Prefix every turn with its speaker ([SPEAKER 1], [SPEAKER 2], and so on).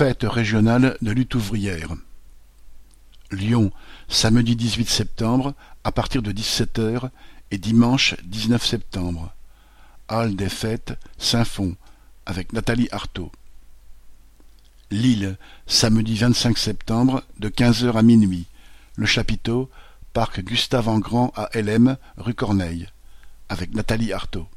[SPEAKER 1] Fête régionale de lutte ouvrière. Lyon, samedi dix-huit septembre, à partir de dix-sept heures, et dimanche dix-neuf septembre. Halle des Fêtes, Saint-Fond, avec Nathalie Arthaud. Lille, samedi vingt-cinq septembre, de quinze heures à minuit. Le chapiteau, parc Gustave-Engrand à LM, rue Corneille, avec Nathalie Arthaud.